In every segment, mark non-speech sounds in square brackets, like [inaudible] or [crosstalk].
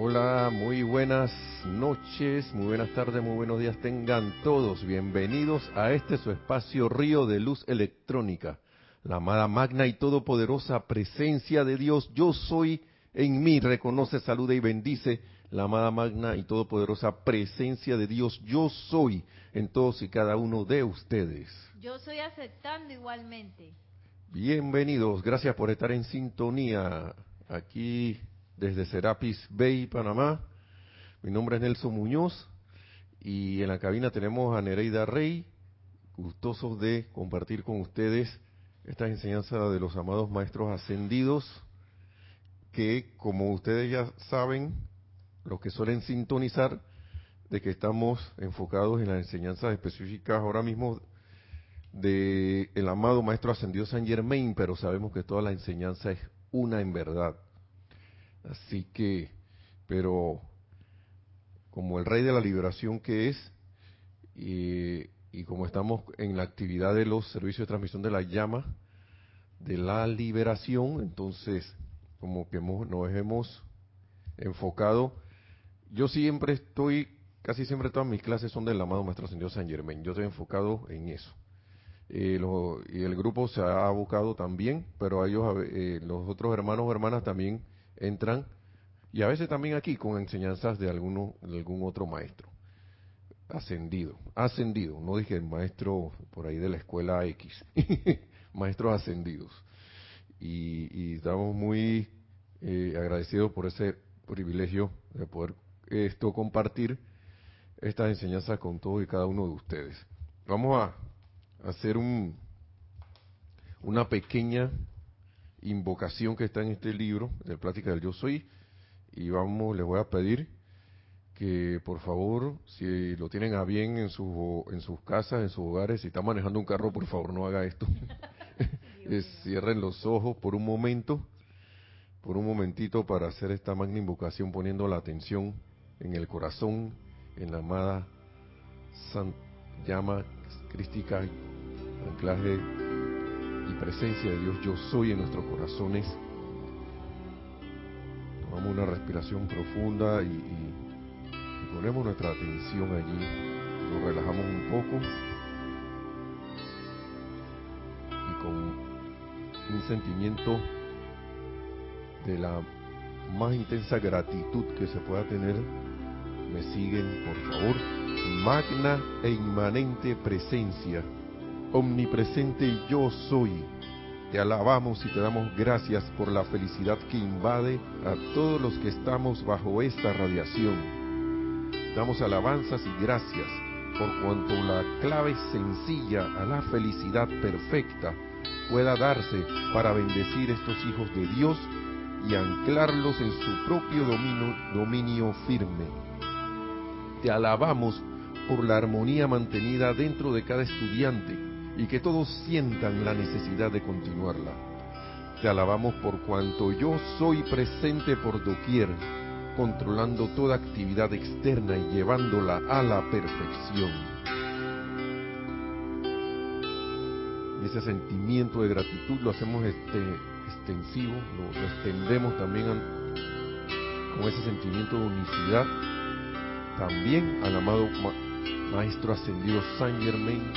Hola, muy buenas noches, muy buenas tardes, muy buenos días tengan todos. Bienvenidos a este su espacio Río de Luz Electrónica. La amada magna y todopoderosa presencia de Dios, yo soy en mí, reconoce, saluda y bendice la amada magna y todopoderosa presencia de Dios, yo soy en todos y cada uno de ustedes. Yo soy aceptando igualmente. Bienvenidos, gracias por estar en sintonía aquí desde Serapis Bay, Panamá. Mi nombre es Nelson Muñoz y en la cabina tenemos a Nereida Rey, gustosos de compartir con ustedes esta enseñanza de los amados maestros ascendidos, que como ustedes ya saben, los que suelen sintonizar, de que estamos enfocados en las enseñanzas específicas ahora mismo de el amado maestro ascendido San Germain, pero sabemos que toda la enseñanza es una en verdad. Así que, pero como el rey de la liberación que es, y, como estamos en la actividad de los servicios de transmisión de la llama, de la liberación, entonces como que hemos, nos hemos enfocado. Yo siempre estoy, casi siempre todas mis clases son del amado Maestro Ascendido San Germain. Yo estoy enfocado en eso. Eh, lo, y el grupo se ha abocado también, pero ellos, eh, los otros hermanos o hermanas también entran y a veces también aquí con enseñanzas de alguno de algún otro maestro. Ascendido ascendido. No dije el maestro por ahí de la escuela X [laughs] maestros ascendidos. Y, estamos muy eh, agradecidos por ese privilegio de poder esto compartir estas enseñanzas con todos y cada uno de ustedes. Vamos a hacer un una pequeña invocación que está en este libro, de Plática del Yo Soy, y vamos, les voy a pedir que por favor, si lo tienen a bien en, su, en sus casas, en sus hogares, si está manejando un carro, por favor no haga esto. [laughs] cierren los ojos por un momento, por un momentito para hacer esta magna invocación poniendo la atención en el corazón, en la amada San, llama crística, anclaje presencia de Dios yo soy en nuestros corazones. Tomamos una respiración profunda y, ponemos nuestra atención allí, nos relajamos un poco y con un sentimiento de la más intensa gratitud que se pueda tener, me siguen por favor. Magna e inmanente presencia omnipresente yo soy. Te alabamos y te damos gracias por la felicidad que invade a todos los que estamos bajo esta radiación. Damos alabanzas y gracias por cuanto la clave sencilla a la felicidad perfecta pueda darse para bendecir estos hijos de Dios y anclarlos en su propio dominio, dominio firme. Te alabamos por la armonía mantenida dentro de cada estudiante y que todos sientan la necesidad de continuarla. Te alabamos por cuanto yo soy presente por doquier, controlando toda actividad externa y llevándola a la perfección. Y ese sentimiento de gratitud lo hacemos este, extensivo, lo, extendemos también con ese sentimiento de unicidad, también al amado Ma Maestro Ascendido San Germain,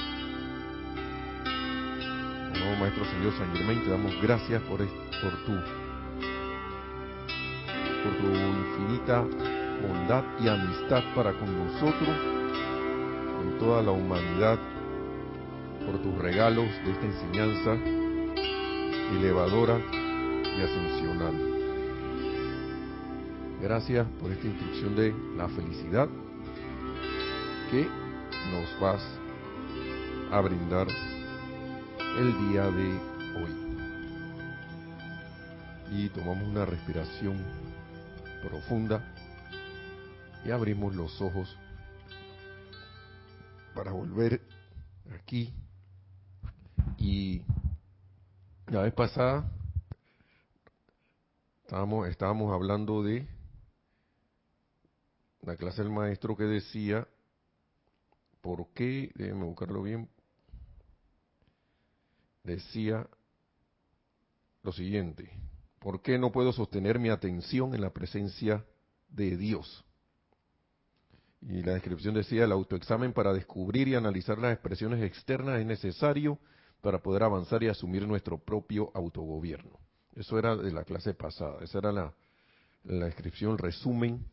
amado Maestro Ascendido San te damos gracias por, por tu por tu infinita bondad y amistad para con nosotros, con toda la humanidad, por tus regalos de esta enseñanza elevadora y ascensional. Gracias por esta instrucción de la felicidad que nos vas a brindar el día de hoy. Y tomamos una respiración profunda y abrimos los ojos para volver aquí. Y la vez pasada estábamos, estábamos hablando de la clase del maestro que decía, ¿por qué? Déjenme buscarlo bien. Decía lo siguiente, ¿por qué no puedo sostener mi atención en la presencia de Dios. Y la descripción decía, el autoexamen para descubrir y analizar las expresiones externas es necesario para poder avanzar y asumir nuestro propio autogobierno. Eso era de la clase pasada, esa era la, la descripción, resumen.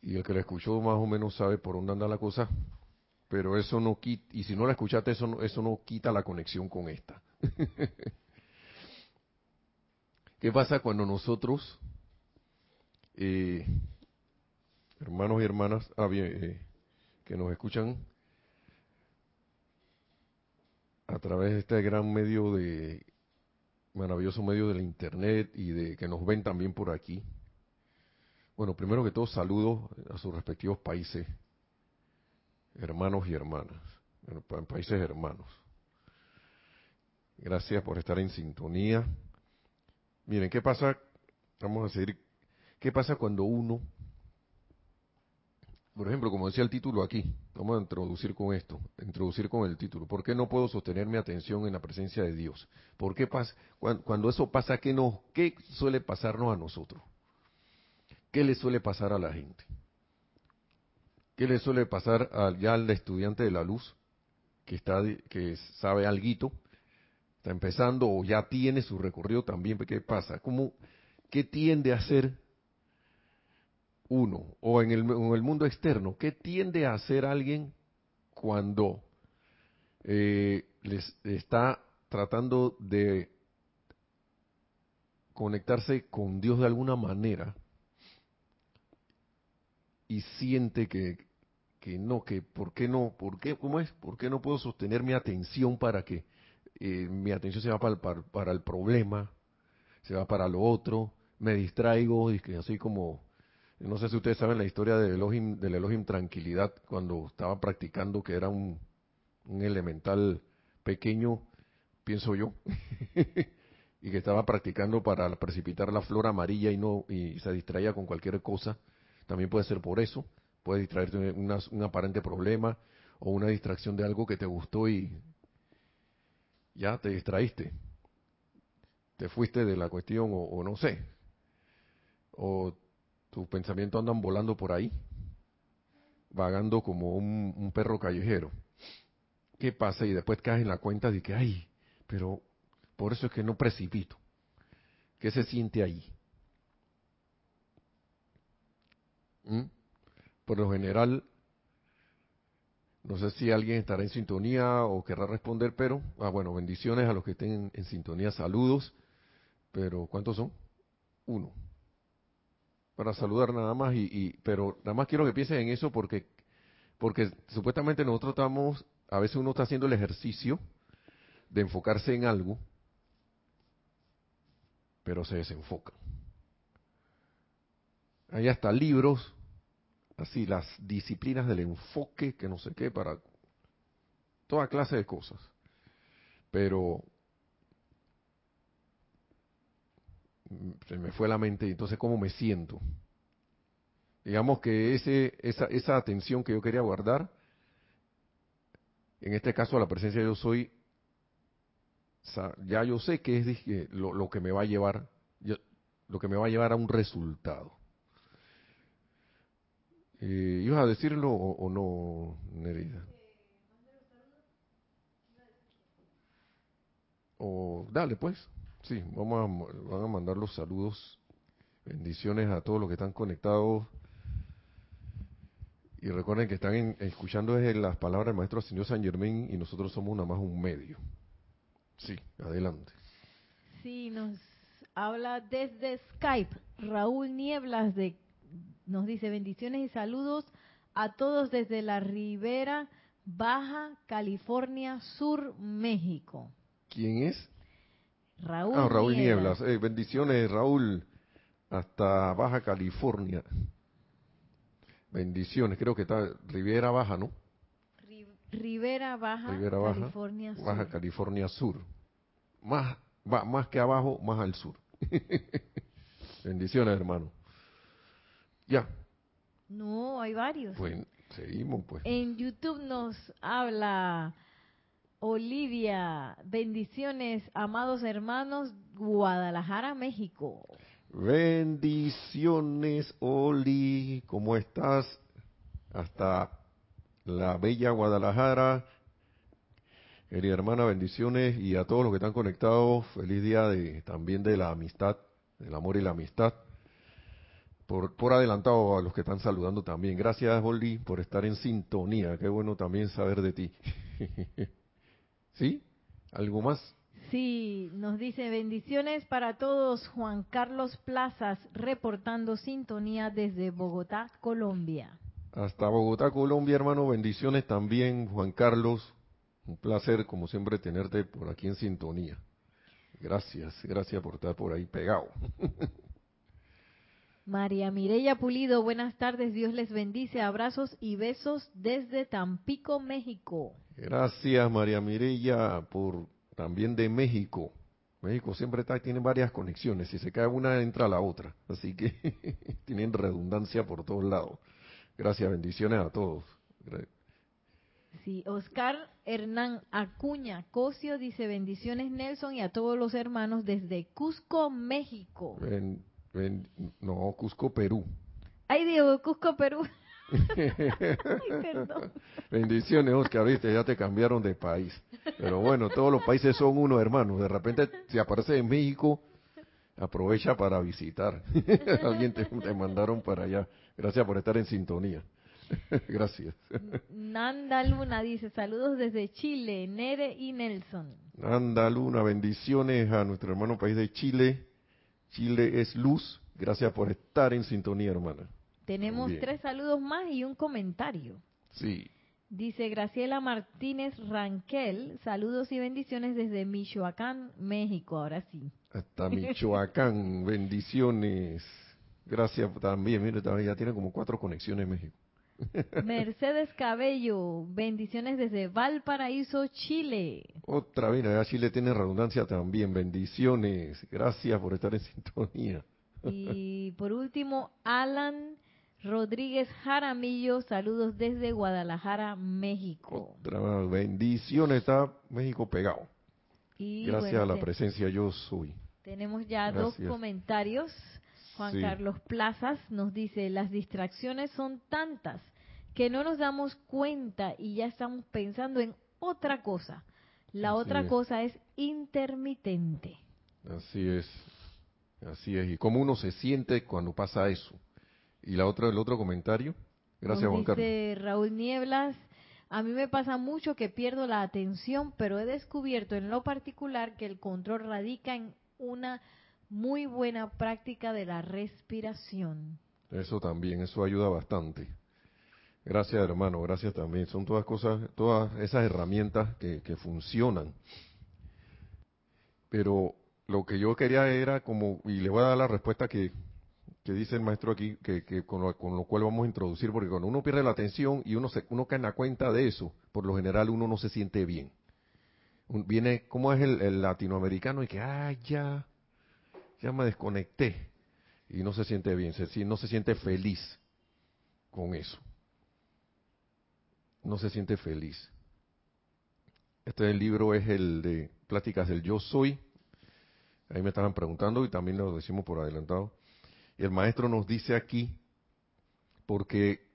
Y el que la escuchó más o menos sabe por dónde anda la cosa, pero eso no quita, y si no la escuchaste, eso no, eso no quita la conexión con esta. [laughs] ¿Qué pasa cuando nosotros, eh, hermanos y hermanas ah, eh, que nos escuchan a través de este gran medio de maravilloso medio del internet y de que nos ven también por aquí. Bueno, primero que todo saludos a sus respectivos países, hermanos y hermanas, países hermanos. Gracias por estar en sintonía. Miren, ¿qué pasa? Vamos a seguir. ¿Qué pasa cuando uno, por ejemplo, como decía el título aquí, vamos a introducir con esto, introducir con el título, ¿por qué no puedo sostener mi atención en la presencia de Dios? ¿Por qué pasa? Cuando, eso pasa, ¿qué, no, ¿qué suele pasarnos a nosotros? ¿Qué le suele pasar a la gente? ¿Qué le suele pasar ya al estudiante de la luz que está que sabe algo está empezando o ya tiene su recorrido también, ¿qué pasa? ¿Cómo, ¿Qué tiende a hacer uno? O en el, mundo externo, ¿qué tiende a hacer alguien cuando eh, les está tratando de conectarse con Dios de alguna manera y siente que, que no, que por qué no, por qué, ¿cómo es? ¿Por qué no puedo sostener mi atención para que eh, mi atención se va para, para, el problema, se va para lo otro, me distraigo, y que así como, no sé si ustedes saben la historia del Elohim, del Tranquilidad, cuando estaba practicando, que era un, un elemental pequeño, pienso yo, [laughs] y que estaba practicando para precipitar la flor amarilla y no y se distraía con cualquier cosa, también puede ser por eso, puede distraerte de un aparente problema o una distracción de algo que te gustó y ya te distraíste, te fuiste de la cuestión o, no sé, o tus pensamientos andan volando por ahí, vagando como un, perro callejero. ¿Qué pasa? Y después caes en la cuenta de que, ay, pero por eso es que no precipito. ¿Qué se siente ahí? ¿Mm? Por lo general, no sé si alguien estará en sintonía o querrá responder, pero, ah, bueno, bendiciones a los que estén en, sintonía, saludos, pero ¿cuántos son? Uno. Para saludar nada más, y, pero nada más quiero que piensen en eso porque, porque supuestamente nosotros estamos, a veces uno está haciendo el ejercicio de enfocarse en algo, pero se desenfoca. Hay hasta libros así las disciplinas del enfoque, que no sé qué, para toda clase de cosas. Pero se me fue la mente, entonces cómo me siento. Digamos que ese, esa, esa atención que yo quería guardar, en este caso a la presencia yo soy, ya yo sé que es lo que me va a llevar, lo que me va a llevar a un resultado. Eh, ¿Ibas a decirlo o, no, Nerida? O dale pues, sí, vamos a, van a mandar los saludos, bendiciones a todos los que están conectados. Y recuerden que están escuchando desde las palabras del maestro señor San Germán y nosotros somos nada más un medio. Sí, adelante. Sí, nos habla desde Skype Raúl Nieblas de nos dice bendiciones y saludos a todos desde la Ribera Baja California Sur, México. ¿Quién es? Raúl, ah, Raúl Nieblas. Eh, bendiciones, Raúl, hasta Baja California. Bendiciones, creo que está Ribera Baja, ¿no? Ribera Baja, California Sur. Baja California Sur. Más, más que abajo, más al sur. [laughs] Bendiciones, hermano. Ya. No, hay varios. Pues seguimos, pues. En YouTube nos habla Olivia. Bendiciones, amados hermanos, Guadalajara, México. Bendiciones, Oli. ¿Cómo estás? Hasta la bella Guadalajara. Querida hermana, bendiciones y a todos los que están conectados, feliz día de, también de la amistad, del amor y la amistad. Por, por adelantado a los que están saludando también. Gracias, Oli, por estar en sintonía. Qué bueno también saber de ti. [laughs] ¿Sí? ¿Algo más? Sí, nos dice bendiciones para todos. Juan Carlos Plazas reportando sintonía desde Bogotá, Colombia. Hasta Bogotá, Colombia, hermano. Bendiciones también, Juan Carlos. Un placer, como siempre, tenerte por aquí en sintonía. Gracias, gracias por estar por ahí pegado. [laughs] María Mireya Pulido, buenas tardes, Dios les bendice, abrazos y besos desde Tampico, México. Gracias, María Mireya, por también de México. México siempre está, tiene varias conexiones, si se cae una entra la otra, así que [laughs] tienen redundancia por todos lados. Gracias, bendiciones a todos. Sí, Oscar Hernán Acuña Cosio dice bendiciones Nelson y a todos los hermanos desde Cusco, México. No, Cusco, Perú. Ay, Diego, Cusco, Perú. [laughs] Bendiciones, Oscar, viste, ya te cambiaron de país. Pero bueno, todos los países son uno, hermano. De repente, si aparece en México, aprovecha para visitar. [laughs] Alguien te, te mandaron para allá. Gracias por estar en sintonía. [laughs] Gracias. Nanda Luna dice, saludos desde Chile, Nere y Nelson. Nanda Luna, bendiciones a nuestro hermano país de Chile. Chile es luz. Gracias por estar en sintonía, hermana. Tenemos tres saludos más y un comentario. Sí. Dice Graciela Martínez Ranquel, saludos y bendiciones desde Michoacán, México, ahora sí. Hasta [laughs] Michoacán, bendiciones. Gracias también, mire, también ya tiene como cuatro conexiones en México. Mercedes Cabello, bendiciones desde Valparaíso, Chile. Otra vez, allá Chile tiene redundancia también, bendiciones. Gracias por estar en sintonía. Y por último, Alan Rodríguez Jaramillo, saludos desde Guadalajara, México. Otra bendiciones, está México pegado. Gracias a la presencia yo soy. Tenemos ya dos comentarios. Juan Carlos Plazas nos dice, las distracciones son tantas que no nos damos cuenta y ya estamos pensando en otra cosa. La otra cosa es intermitente. Así es, así es. ¿Y cómo uno se siente cuando pasa eso? Y la otra, el otro comentario. Gracias, Juan dice Raúl Nieblas, a mí me pasa mucho que pierdo la atención, pero he descubierto en lo particular que el control radica en una muy buena práctica de la respiración. Eso también, eso ayuda bastante. Gracias, hermano, gracias también. Son todas cosas, todas esas herramientas que, que funcionan. Pero lo que yo quería era como, y le voy a dar la respuesta que, que dice el maestro aquí, que, con, lo, cual vamos a introducir, porque cuando uno pierde la atención y uno, se, uno cae en la cuenta de eso, por lo general uno no se siente bien. viene, ¿cómo es el, latinoamericano? Y que, ah, ya, ya me desconecté. Y no se siente bien, no se siente feliz con eso. No se siente feliz. Este libro es el de Pláticas del Yo Soy. Ahí me estaban preguntando y también lo decimos por adelantado el maestro nos dice aquí, porque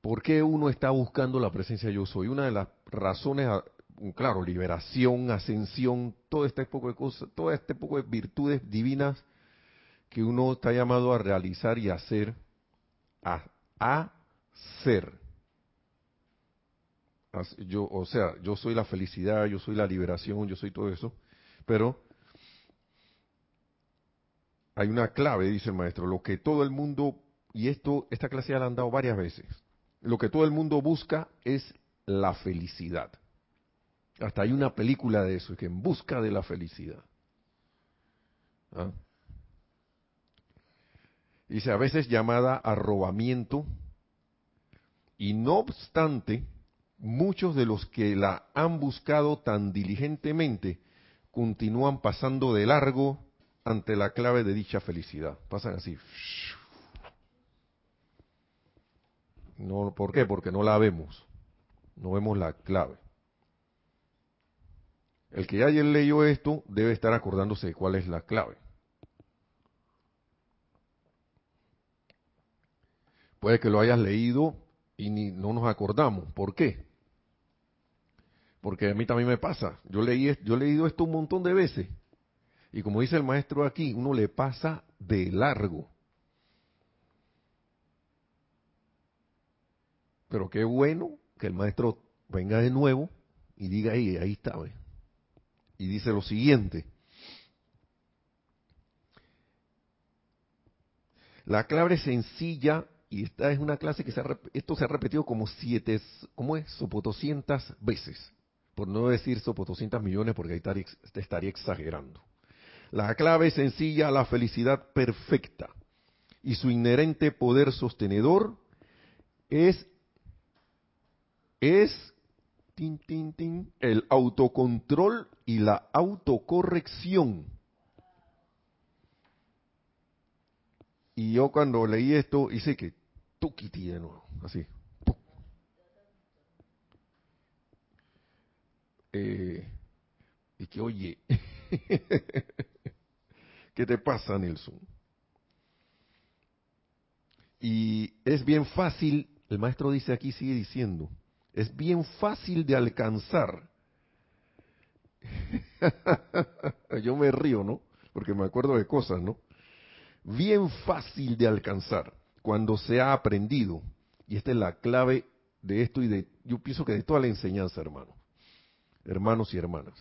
¿por qué uno está buscando la presencia yo soy? Una de las razones, claro, liberación, ascensión, todo este poco de cosas, todo este poco de virtudes divinas que uno está llamado a realizar y hacer, a, a ser. Yo, o sea, yo soy la felicidad, yo soy la liberación, yo soy todo eso, pero hay una clave, dice el maestro, lo que todo el mundo, y esto, esta clase ya la han dado varias veces, lo que todo el mundo busca es la felicidad. Hasta hay una película de eso, que en busca de la felicidad. ¿Ah? Dice, a veces llamada arrobamiento, y no obstante, muchos de los que la han buscado tan diligentemente continúan pasando de largo ante la clave de dicha felicidad. Pasan así. No, ¿Por qué? Porque no la vemos. No vemos la clave. El que ayer leyó esto debe estar acordándose de cuál es la clave. Puede que lo hayas leído y ni, no nos acordamos. ¿Por qué? Porque a mí también me pasa. Yo, leí, yo he leído esto un montón de veces. Y como dice el maestro aquí, uno le pasa de largo. Pero qué bueno que el maestro venga de nuevo y diga, ahí, ahí está, ¿ves? Y dice lo siguiente. La clave sencilla, y esta es una clase que se ha, esto se ha repetido como siete, ¿cómo es? Sopotoscientas veces. Por no decir sopotoscientas millones, porque ahí estaría exagerando. La clave sencilla la felicidad perfecta y su inherente poder sostenedor es es el autocontrol y la autocorrección. Y yo cuando leí esto hice que tuquiti de nuevo, así. Eh, y que oye, [laughs] ¿qué te pasa, Nelson? Y es bien fácil, el maestro dice aquí, sigue diciendo, es bien fácil de alcanzar. [laughs] Yo me río, ¿no? Porque me acuerdo de cosas, ¿no? Bien fácil de alcanzar cuando se ha aprendido. Y esta es la clave de esto y de, yo pienso que de toda la enseñanza, hermano. Hermanos y hermanas.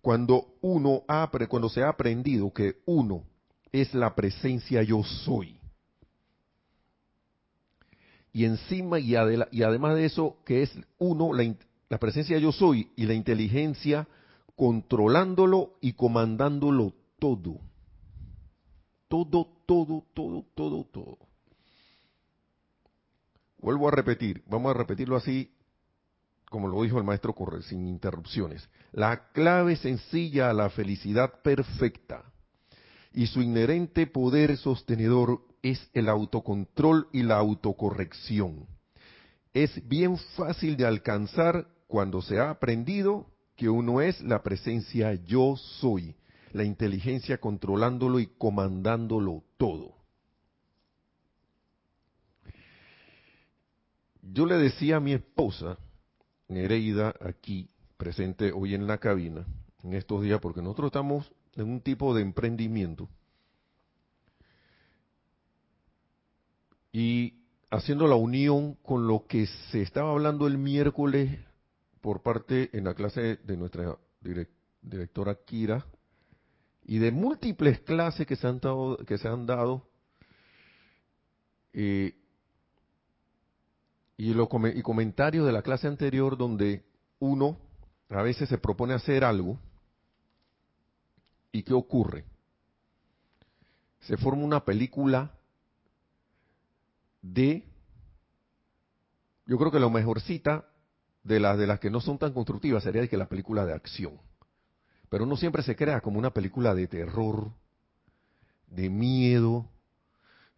Cuando uno ha, cuando se ha aprendido que uno es la presencia yo soy y encima y, y, además de eso, que es uno, la, la presencia yo soy y la inteligencia controlándolo y comandándolo todo. Todo, todo, todo, todo, todo. Vuelvo a repetir, vamos a repetirlo así, como lo dijo el maestro Correr, sin interrupciones. La clave sencilla a la felicidad perfecta y su inherente poder sostenedor es el autocontrol y la autocorrección. Es bien fácil de alcanzar cuando se ha aprendido que uno es la presencia yo soy, la inteligencia controlándolo y comandándolo todo. Yo le decía a mi esposa, Nereida, aquí presente hoy en la cabina, en estos días, porque nosotros estamos en un tipo de emprendimiento, y haciendo la unión con lo que se estaba hablando el miércoles por parte en la clase de nuestra directora Kira y de múltiples clases que se han dado, que se han dado eh, y, lo, y comentarios de la clase anterior donde uno a veces se propone hacer algo y qué ocurre se forma una película de, yo creo que lo mejorcita de las de las que no son tan constructivas sería que la película de acción. Pero uno siempre se crea como una película de terror, de miedo,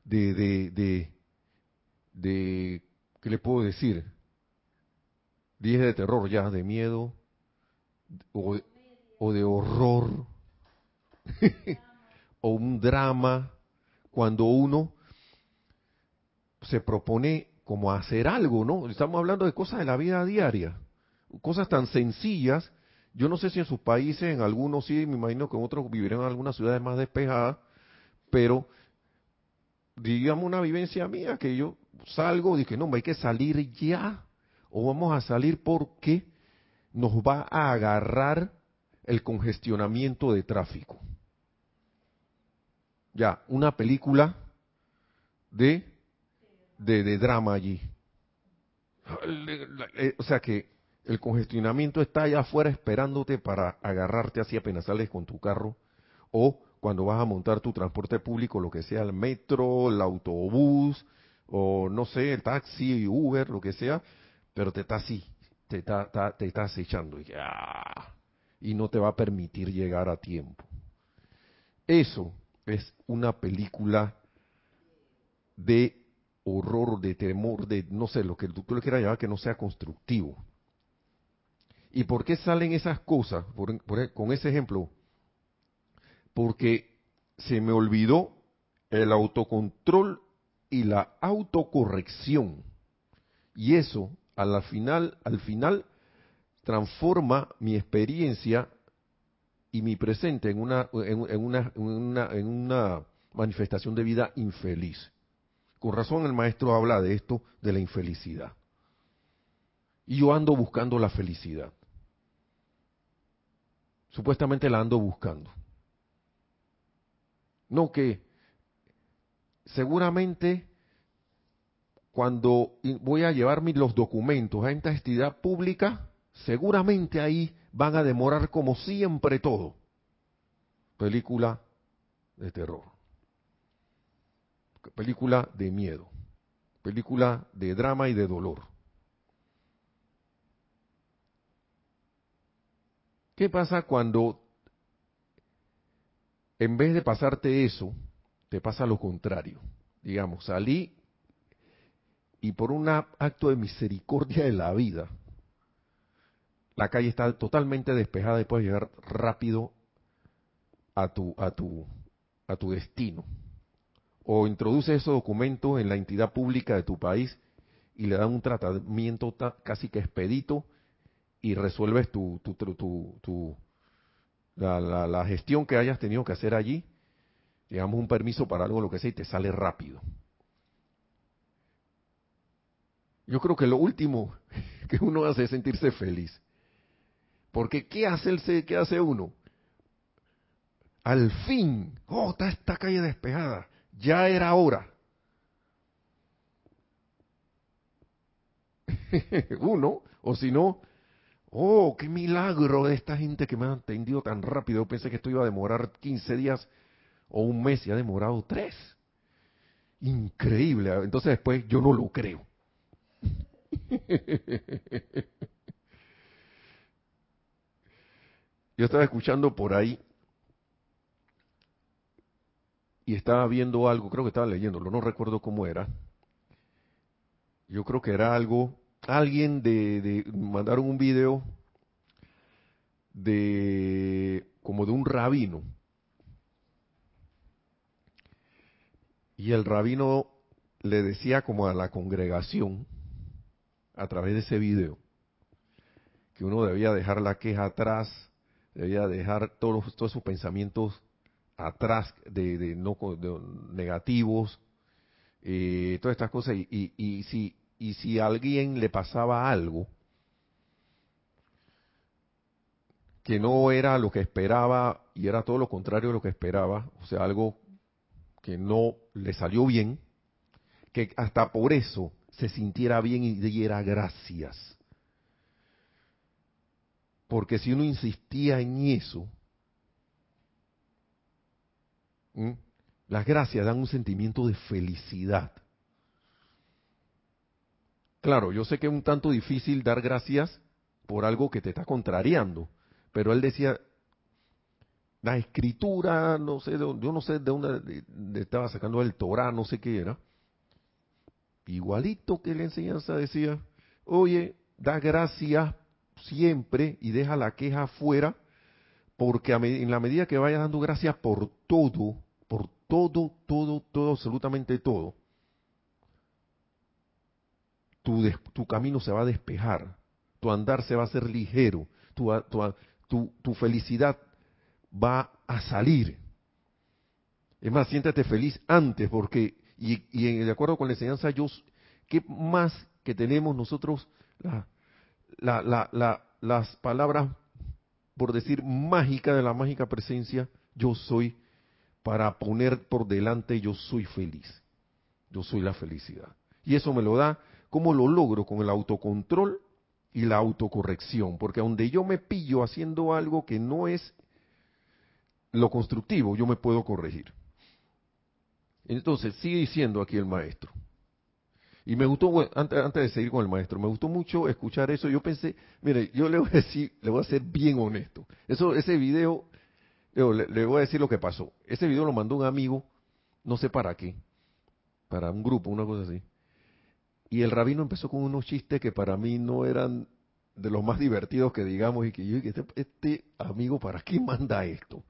de, de, de, de ¿qué le puedo decir? Dije de terror ya, de miedo, o, o de horror, [laughs] o un drama, cuando uno se propone como hacer algo, ¿no? Estamos hablando de cosas de la vida diaria, cosas tan sencillas. Yo no sé si en sus países, en algunos sí, me imagino que en otros vivirán en algunas ciudades más despejadas, pero digamos una vivencia mía que yo salgo dije, no, hay que salir ya, o vamos a salir porque nos va a agarrar el congestionamiento de tráfico. Ya, una película de de, drama allí. O sea que el congestionamiento está allá afuera esperándote para agarrarte así apenas sales con tu carro o cuando vas a montar tu transporte público, lo que sea, el metro, el autobús o no sé, el taxi, Uber, lo que sea, pero te está así, te está, te está acechando y, ah, y no te va a permitir llegar a tiempo. Eso es una película de horror, de temor, de no sé, lo que tú le quieras llamar, que no sea constructivo. ¿Y por qué salen esas cosas? con ese ejemplo, porque se me olvidó el autocontrol y la autocorrección. Y eso, al final, al final, transforma mi experiencia y mi presente en una, en, una, en una manifestación de vida infeliz. Con razón el maestro habla de esto, de la infelicidad. Y yo ando buscando la felicidad. Supuestamente la ando buscando. No que seguramente cuando voy a llevarme los documentos a esta entidad pública, seguramente ahí van a demorar como siempre todo. Película de terror. Película de miedo. Película de drama y de dolor. ¿Qué pasa cuando en vez de pasarte eso, te pasa lo contrario? Digamos, salí y por un acto de misericordia de la vida, la calle está totalmente despejada y puedes llegar rápido a tu, a tu, a tu destino. O introduces esos documentos en la entidad pública de tu país y le dan un tratamiento casi que expedito y resuelves tu, la, la, gestión que hayas tenido que hacer allí, digamos un permiso para algo, lo que sea, y te sale rápido. Yo creo que lo último [laughs] que uno hace es sentirse feliz. Porque ¿qué hace, el, qué hace uno? Al fin, oh, está esta calle despejada, ya era hora. [laughs] uno, o si no, oh, qué milagro de esta gente que me ha atendido tan rápido. Yo pensé que esto iba a demorar 15 días o un mes y ha demorado tres. Increíble. Entonces después yo no lo creo. [laughs] Yo estaba escuchando por ahí y estaba viendo algo, creo que estaba leyéndolo, no recuerdo cómo era. Yo creo que era algo, alguien de, mandaron un video de como de un rabino. Y el rabino le decía como a la congregación a través de ese video que uno debía dejar la queja atrás, debía dejar todos, todos sus pensamientos atrás de, no negativos, eh, todas estas cosas y, y, si y si a alguien le pasaba algo que no era lo que esperaba y era todo lo contrario de lo que esperaba, o sea, algo que no le salió bien, que hasta por eso se sintiera bien y diera gracias. Porque si uno insistía en eso, las gracias dan un sentimiento de felicidad. Claro, yo sé que es un tanto difícil dar gracias por algo que te está contrariando, pero él decía, la escritura, no sé, yo no sé de dónde estaba sacando el Torah, no sé qué era, igualito que la enseñanza decía, oye, da gracias siempre y deja la queja fuera, porque en la medida que vayas dando gracias por todo, por todo, todo, todo, absolutamente todo, tu, tu camino se va a despejar, tu andar se va a hacer ligero, tu, tu, tu felicidad va a salir. Es más, siéntate feliz antes, porque y, de acuerdo con la enseñanza, yo, ¿qué más que tenemos nosotros las palabras, por decir, mágicas de la mágica presencia, yo soy, para poner por delante, yo soy feliz. Yo soy la felicidad. Y eso me lo da, ¿cómo lo logro? Con el autocontrol y la autocorrección. Porque donde yo me pillo haciendo algo que no es lo constructivo, yo me puedo corregir. Entonces, sigue diciendo aquí el maestro. Y me gustó, antes, antes, de seguir con el maestro, me gustó mucho escuchar eso. Yo pensé, mire, yo le voy a decir, le voy a ser bien honesto. Eso, ese video, le, voy a decir lo que pasó. Ese video lo mandó un amigo, no sé para qué, para un grupo, una cosa así. Y el rabino empezó con unos chistes que para mí no eran de los más divertidos que digamos y que yo este, este amigo, ¿para qué manda esto?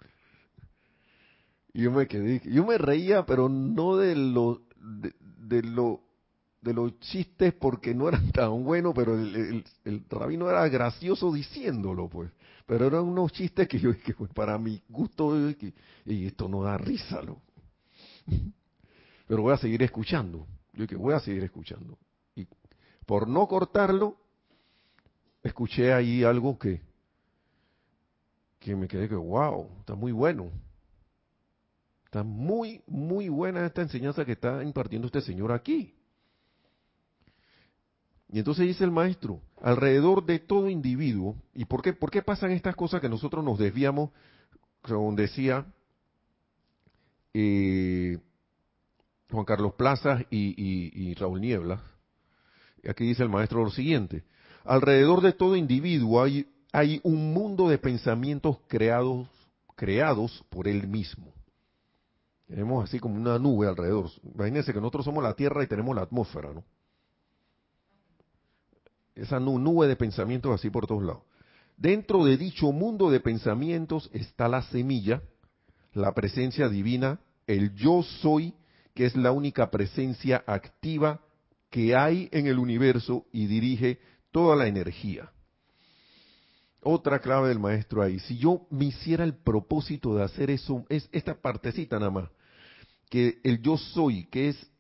Y yo me quedé, yo me reía, pero no de lo, de lo de los chistes porque no eran tan buenos, pero el, rabino era gracioso diciéndolo, pues. Pero eran unos chistes que yo dije, pues para mi gusto, y esto no da risa, ¿no? [laughs] Pero voy a seguir escuchando. Yo dije, voy a seguir escuchando. Y por no cortarlo, escuché ahí algo que, que me quedé que, wow, está muy bueno. Está muy, muy buena esta enseñanza que está impartiendo este señor aquí. Y entonces dice el maestro, alrededor de todo individuo, ¿y por qué, por qué pasan estas cosas que nosotros nos desviamos, según decía eh, Juan Carlos Plaza y, y Raúl Niebla? Aquí dice el maestro lo siguiente, alrededor de todo individuo hay, hay un mundo de pensamientos creados, creados por él mismo. Tenemos así como una nube alrededor. Imagínense que nosotros somos la Tierra y tenemos la atmósfera, ¿no? Esa nube de pensamientos así por todos lados. Dentro de dicho mundo de pensamientos está la semilla, la presencia divina, el yo soy, que es la única presencia activa que hay en el universo y dirige toda la energía. Otra clave del maestro ahí, si yo me hiciera el propósito de hacer eso, es esta partecita nada más, que el yo soy, que es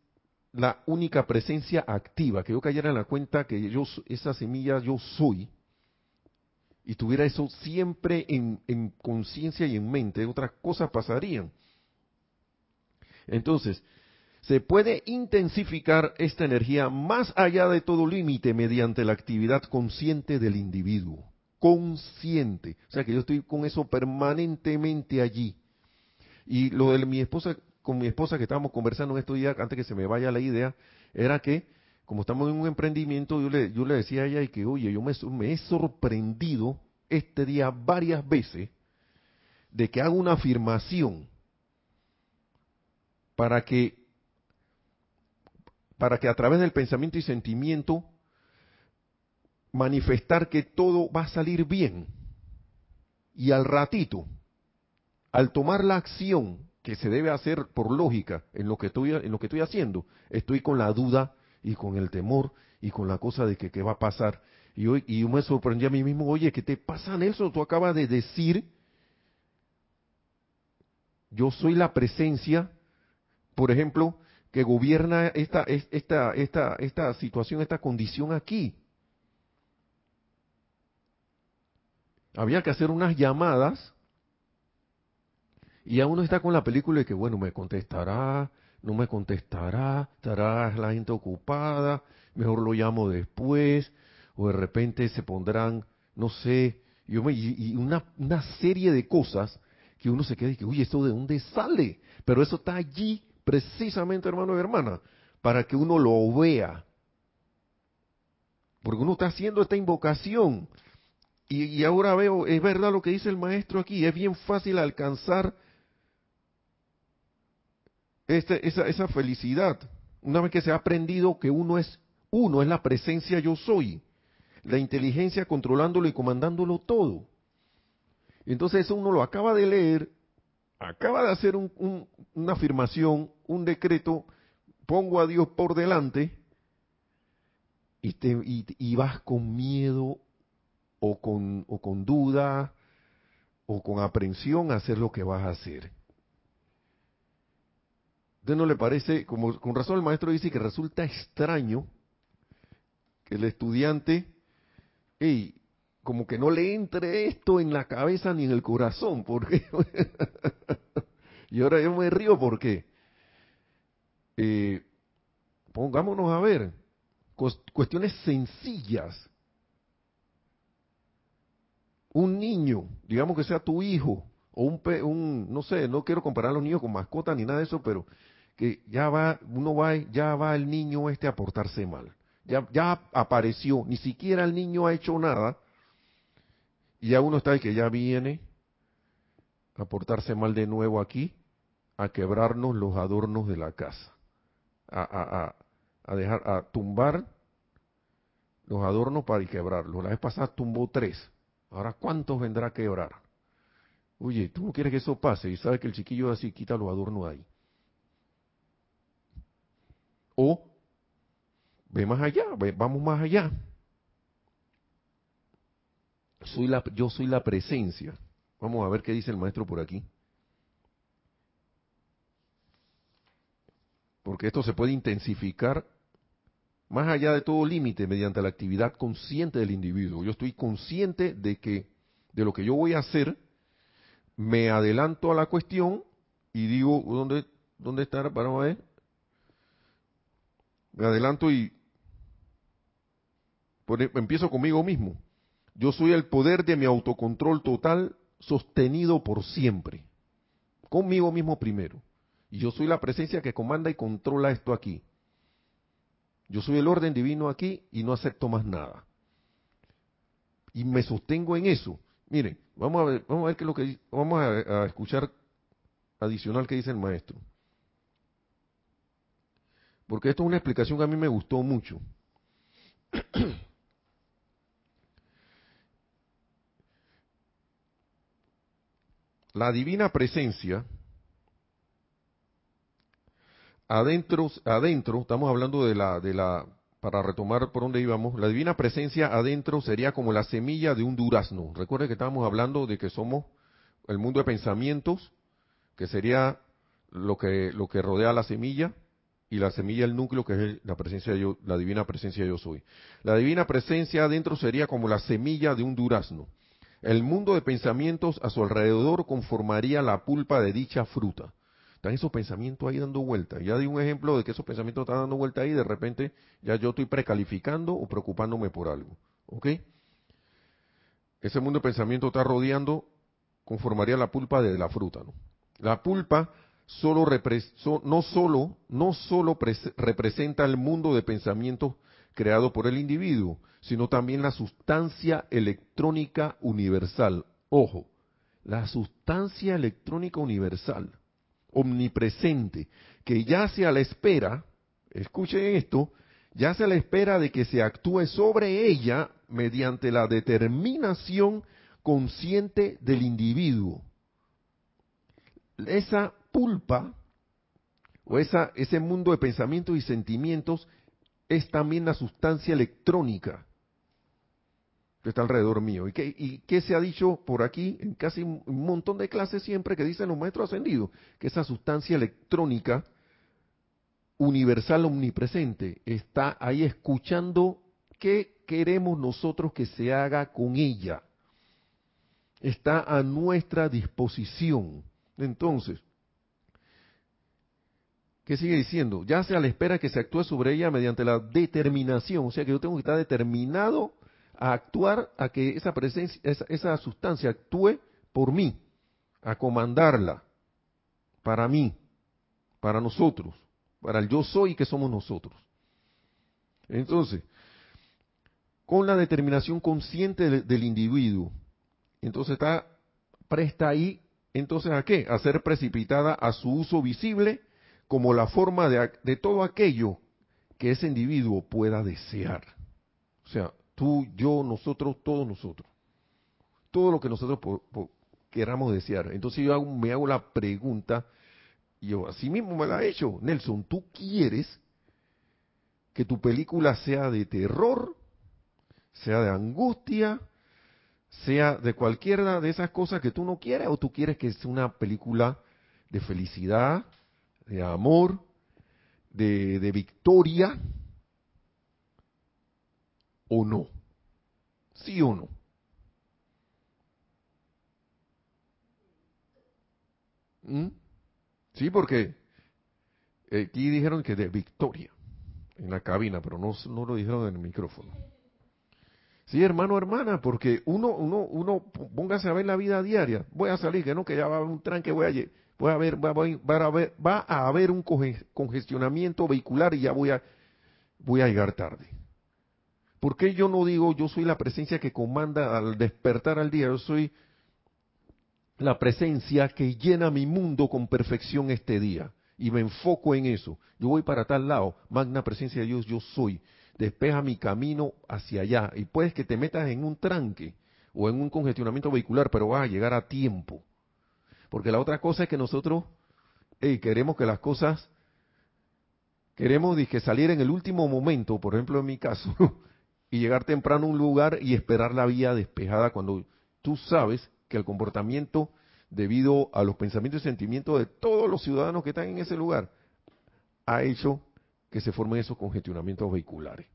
la única presencia activa, que yo cayera en la cuenta que yo, esa semilla yo soy, y tuviera eso siempre en, en conciencia y en mente, otras cosas pasarían. Entonces, se puede intensificar esta energía más allá de todo límite mediante la actividad consciente del individuo. Consciente. O sea que yo estoy con eso permanentemente allí. Y lo de mi esposa con mi esposa que estábamos conversando en estos días, antes que se me vaya la idea, era que, como estamos en un emprendimiento, yo le, yo le decía a ella y que, oye, yo me, he sorprendido este día varias veces de que hago una afirmación para que para que a través del pensamiento y sentimiento manifestar que todo va a salir bien. Y al ratito, al tomar la acción que se debe hacer por lógica en lo que estoy, en lo que estoy haciendo, estoy con la duda y con el temor y con la cosa de que qué va a pasar. Y, hoy, y yo me sorprendí a mí mismo, oye, ¿qué te pasa, Nelson? Tú acabas de decir, yo soy la presencia, por ejemplo, que gobierna esta, esta, esta, esta situación, esta condición aquí. Había que hacer unas llamadas y ya uno está con la película de que, bueno, me contestará, no me contestará, estará la gente ocupada, mejor lo llamo después, o de repente se pondrán, no sé, y una, una serie de cosas que uno se queda y que, uy, ¿esto de dónde sale? Pero eso está allí precisamente, hermano y hermana, para que uno lo vea. Porque uno está haciendo esta invocación. Y, y, ahora veo, es verdad lo que dice el maestro aquí, es bien fácil alcanzar este, esa, esa felicidad, una vez que se ha aprendido que uno es uno, es la presencia yo soy, la inteligencia controlándolo y comandándolo todo. Entonces eso uno lo acaba de leer, acaba de hacer una afirmación, un decreto, pongo a Dios por delante y, te, y, vas con miedo o con, o con duda o con aprensión a hacer lo que vas a hacer usted no le parece, como con razón el maestro dice que resulta extraño que el estudiante, hey, como que no le entre esto en la cabeza ni en el corazón, porque [laughs] y ahora yo me río porque eh, pongámonos a ver cuestiones sencillas. Un niño, digamos que sea tu hijo, o un, un, no sé, no quiero comparar a los niños con mascotas ni nada de eso, pero que ya va, uno va, ya va el niño este a portarse mal. Ya, ya apareció, ni siquiera el niño ha hecho nada, y ya uno está el que ya viene a portarse mal de nuevo aquí, a quebrarnos los adornos de la casa, a, a, a, dejar, a tumbar los adornos para quebrarlos. La vez pasada tumbó tres, ahora ¿cuántos vendrá a quebrar? Oye, tú no quieres que eso pase y sabes que el chiquillo así quita los adornos ahí. O ve más allá, vamos más allá. Soy la, yo soy la presencia. Vamos a ver qué dice el maestro por aquí. Porque esto se puede intensificar más allá de todo límite mediante la actividad consciente del individuo. Yo estoy consciente de que de lo que yo voy a hacer, me adelanto a la cuestión y digo, ¿dónde, dónde está? Para ver. Me adelanto y empiezo conmigo mismo. Yo soy el poder de mi autocontrol total sostenido por siempre. Conmigo mismo primero. Y yo soy la presencia que comanda y controla esto aquí. Yo soy el orden divino aquí y no acepto más nada. Y me sostengo en eso. Miren, vamos a ver, vamos a ver qué es lo que vamos a, a escuchar adicional que dice el maestro. Porque esto es una explicación que a mí me gustó mucho. [clears throat] La divina presencia, adentro, adentro, estamos hablando de la, de la, para retomar por donde íbamos, la divina presencia adentro sería como la semilla de un durazno. Recuerden que estábamos hablando de que somos el mundo de pensamientos, que sería lo que, lo que rodea la semilla, y la semilla el núcleo que es la presencia de yo, la divina presencia yo soy. La divina presencia adentro sería como la semilla de un durazno. El mundo de pensamientos a su alrededor conformaría la pulpa de dicha fruta. Están esos pensamientos ahí dando vuelta. Ya di un ejemplo de que esos pensamientos están dando vuelta ahí y de repente ya yo estoy precalificando o preocupándome por algo. ¿Ok? Ese mundo de pensamiento está rodeando, conformaría la pulpa de la fruta. ¿no? La pulpa no solo, no solo representa el mundo de pensamientos creado por el individuo, sino también la sustancia electrónica universal. Ojo, la sustancia electrónica universal, omnipresente, que yace a la espera, escuchen esto, yace a la espera de que se actúe sobre ella mediante la determinación consciente del individuo. Esa pulpa, o esa, ese mundo de pensamientos y sentimientos, es también la sustancia electrónica que está alrededor mío. ¿Y qué, ¿Y qué, se ha dicho por aquí en casi un montón de clases siempre que dicen los maestros ascendidos? Que esa sustancia electrónica universal omnipresente está ahí escuchando qué queremos nosotros que se haga con ella. Está a nuestra disposición. Entonces, ¿qué sigue diciendo? Ya sea la espera que se actúe sobre ella mediante la determinación, o sea que yo tengo que estar determinado a actuar, a que esa presencia, esa, sustancia actúe por mí, a comandarla, para mí, para nosotros, para el yo soy que somos nosotros. Entonces, con la determinación consciente del, individuo, entonces está presta ahí, entonces a qué? A ser precipitada a su uso visible como la forma de, de todo aquello que ese individuo pueda desear. O sea, Tú, yo, nosotros, todos nosotros. Todo lo que nosotros queramos desear. Entonces yo me hago la pregunta, y yo así mismo me la he hecho. Nelson, ¿tú quieres que tu película sea de terror, sea de angustia, sea de cualquiera de esas cosas que tú no quieres, o tú quieres que sea una película de felicidad, de amor, de, de victoria, o no? ¿Sí o no? ¿Mm? Sí, porque aquí dijeron que de victoria en la cabina, pero no, no lo dijeron en el micrófono. Sí, hermano, hermana, porque uno, uno, uno, póngase a ver la vida diaria. Voy a salir, que no, que ya va un tranque, voy a, voy a ver, va, a ver, va a haber un congestionamiento vehicular y ya voy a, voy a llegar tarde. ¿Por qué yo no digo yo soy la presencia que comanda al despertar al día? Yo soy la presencia que llena mi mundo con perfección este día. Y me enfoco en eso. Yo voy para tal lado. Magna presencia de Dios, yo soy. Despeja mi camino hacia allá. Y puedes que te metas en un tranque o en un congestionamiento vehicular, pero vas a llegar a tiempo. Porque la otra cosa es que nosotros queremos que las cosas Queremos que salir en el último momento, por ejemplo en mi caso, [laughs] y llegar temprano a un lugar y esperar la vía despejada cuando tú sabes que el comportamiento debido a los pensamientos y sentimientos de todos los ciudadanos que están en ese lugar ha hecho que se formen esos congestionamientos vehiculares.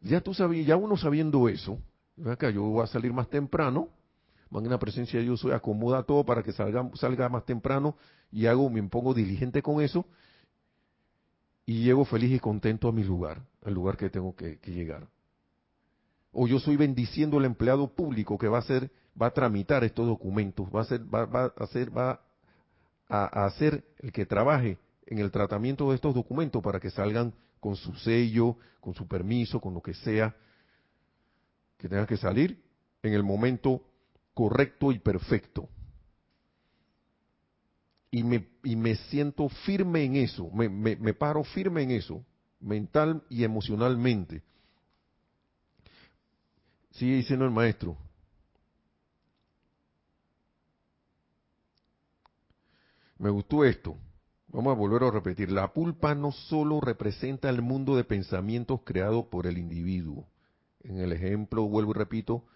Ya tú sabías, ya uno sabiendo eso, acá yo voy a salir más temprano, la presencia Dios soy acomoda todo para que salga, salga más temprano y hago, me pongo diligente con eso y llego feliz y contento a mi lugar, al lugar que tengo que, llegar. O yo soy bendiciendo al empleado público que va a hacer, va a tramitar estos documentos, va a hacer, va, va a hacer, va a, hacer el que trabaje en el tratamiento de estos documentos para que salgan con su sello, con su permiso, con lo que sea que tenga que salir en el momento correcto y perfecto y me, y me siento firme en eso, me, me, paro firme en eso, mental y emocionalmente. Sigue diciendo el maestro. Me gustó esto. Vamos a volver a repetir. La pulpa no solo representa el mundo de pensamientos creado por el individuo. En el ejemplo, vuelvo y repito,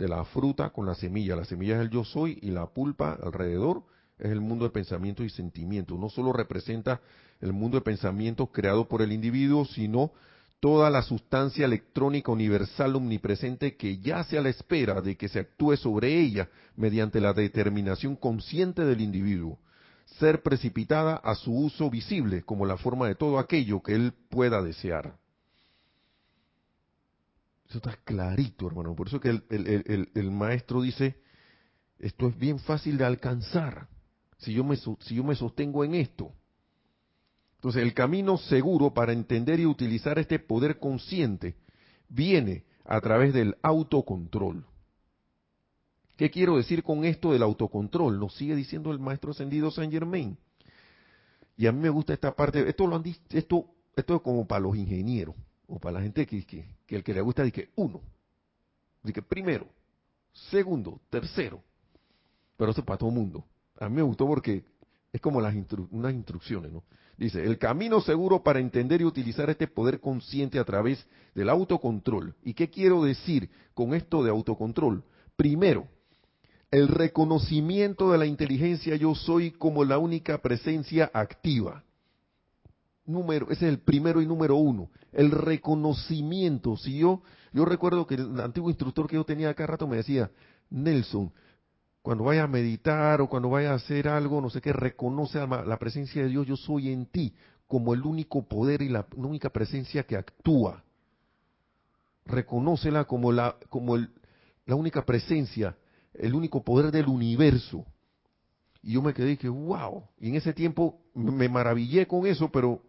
de la fruta con la semilla. La semilla es el yo soy y la pulpa alrededor es el mundo de pensamiento y sentimiento. No solo representa el mundo de pensamientos creado por el individuo, sino toda la sustancia electrónica universal omnipresente que yace a la espera de que se actúe sobre ella mediante la determinación consciente del individuo, ser precipitada a su uso visible como la forma de todo aquello que él pueda desear. Eso está clarito, hermano. Por eso que el, el maestro dice, esto es bien fácil de alcanzar si yo me, si yo me sostengo en esto. Entonces, el camino seguro para entender y utilizar este poder consciente viene a través del autocontrol. ¿Qué quiero decir con esto del autocontrol? Nos sigue diciendo el maestro ascendido Saint Germain. Y a mí me gusta esta parte. Esto lo han esto, esto es como para los ingenieros o para la gente que, que, que el que le gusta dice uno, dice primero, segundo, tercero. Pero eso es para todo el mundo a mí me gustó porque es como las unas instrucciones, ¿no? Dice, el camino seguro para entender y utilizar este poder consciente a través del autocontrol. ¿Y qué quiero decir con esto de autocontrol? Primero, el reconocimiento de la inteligencia yo soy como la única presencia activa. Número, ese es el primero y número uno. El reconocimiento. Si yo, yo recuerdo que el antiguo instructor que yo tenía acá rato me decía, Nelson, cuando vaya a meditar o cuando vaya a hacer algo, no sé qué, reconoce la presencia de Dios, yo soy en ti, como el único poder y la única presencia que actúa. Reconócela como la, como la única presencia, el único poder del universo. Y yo me quedé y dije, wow. Y en ese tiempo me maravillé con eso, pero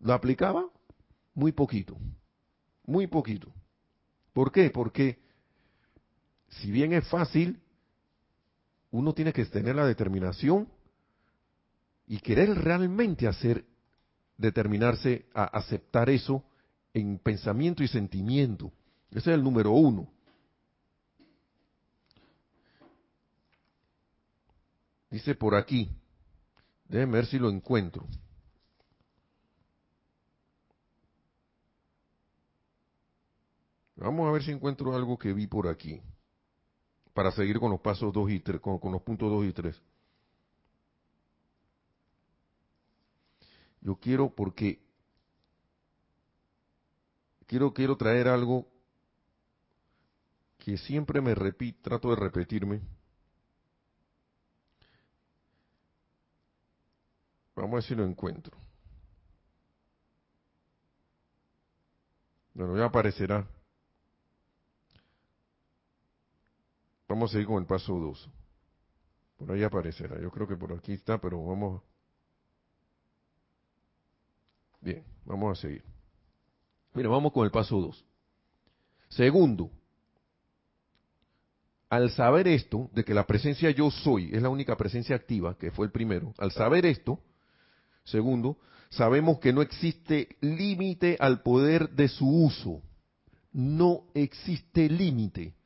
lo aplicaba muy poquito. Muy poquito. ¿Por qué? Porque si bien es fácil, uno tiene que tener la determinación y querer realmente hacer, determinarse a aceptar eso en pensamiento y sentimiento. Ese es el número uno. Dice por aquí, déjenme ver si lo encuentro. Vamos a ver si encuentro algo que vi por aquí para seguir con los pasos 2 y 3, con, los puntos 2 y 3. Yo quiero porque quiero quiero traer algo que siempre me repito, trato de repetirme. Vamos a ver si lo encuentro. Bueno, ya aparecerá. Vamos a seguir con el paso 2. Por ahí aparecerá. Yo creo que por aquí está, pero vamos. Bien, vamos a seguir. Mira, vamos con el paso 2. Segundo, al saber esto, de que la presencia yo soy es la única presencia activa, que fue el primero, al saber esto, segundo, sabemos que no existe límite al poder de su uso. No existe límite.